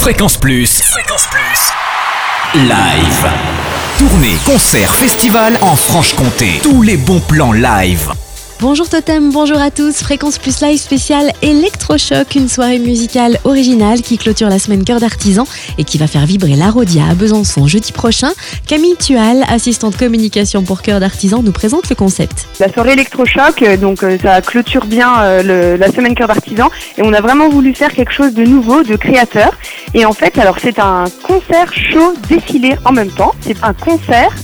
Fréquence Plus. Fréquence Plus. Live. Tournée, concert, festival en Franche-Comté. Tous les bons plans live. Bonjour Totem, bonjour à tous. Fréquence Plus Live spéciale Electrochoc, une soirée musicale originale qui clôture la semaine Cœur d'Artisan et qui va faire vibrer la Rodia à Besançon jeudi prochain. Camille Tual, assistante communication pour Cœur d'Artisan, nous présente le concept. La soirée Electrochoc, euh, donc euh, ça clôture bien euh, la semaine Cœur d'Artisan et on a vraiment voulu faire quelque chose de nouveau, de créateur. Et en fait, alors c'est un concert show défilé en même temps. C'est un concert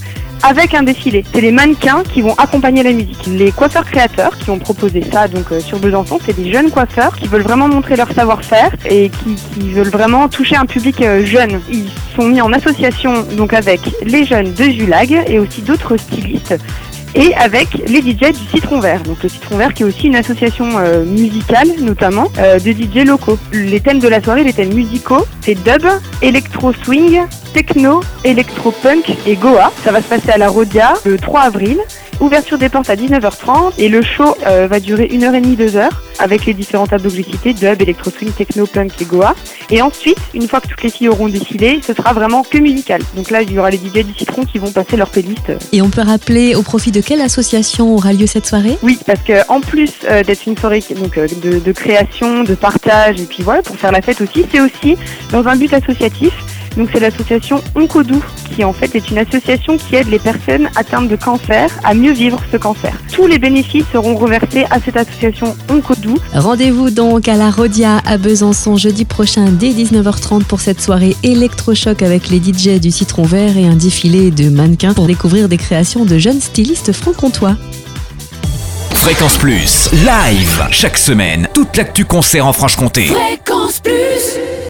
avec un défilé. C'est les mannequins qui vont accompagner la musique. Les coiffeurs créateurs qui ont proposé ça donc euh, sur Besançon, c'est des jeunes coiffeurs qui veulent vraiment montrer leur savoir-faire et qui, veulent vraiment toucher un public euh, jeune. Ils sont mis en association donc avec les jeunes de Julag et aussi d'autres stylistes et avec les DJ du Citron Vert. Donc le Citron Vert qui est aussi une association euh, musicale notamment euh, de DJ locaux. Les thèmes de la soirée, les thèmes musicaux, c'est dub, électro swing, techno, électro punk et goa. Ça va se passer à la Rodia le 3 avril. Ouverture des portes à 19h30 et le show euh, va durer 1h30, 2h avec les différentes tables que j'ai dub, électro swing, techno, punk et goa. Et ensuite, une fois que toutes les filles auront défilé, ce sera vraiment que musical. Donc là, il y aura les DJ du Citron qui vont passer leur playlist Et on peut rappeler au profit de quelle association aura lieu cette soirée? Oui, parce que en plus euh, d'être une soirée donc, euh, de, de création, de partage, et puis voilà, pour faire la fête aussi, c'est aussi dans un but associatif. Donc c'est l'association Oncodou, qui en fait est une association qui aide les personnes atteintes de cancer à mieux vivre ce cancer. Tous les bénéfices seront reversés à cette association Oncodou. Rendez-vous donc à la Rodia à Besançon jeudi prochain dès 19h30 pour cette soirée électrochoc avec les DJ du Citron Vert et un défilé de mannequins pour découvrir des créations de jeunes stylistes franc-comtois. Fréquence Plus. Live. Chaque semaine. Toute l'actu concert en Franche-Comté. Fréquence Plus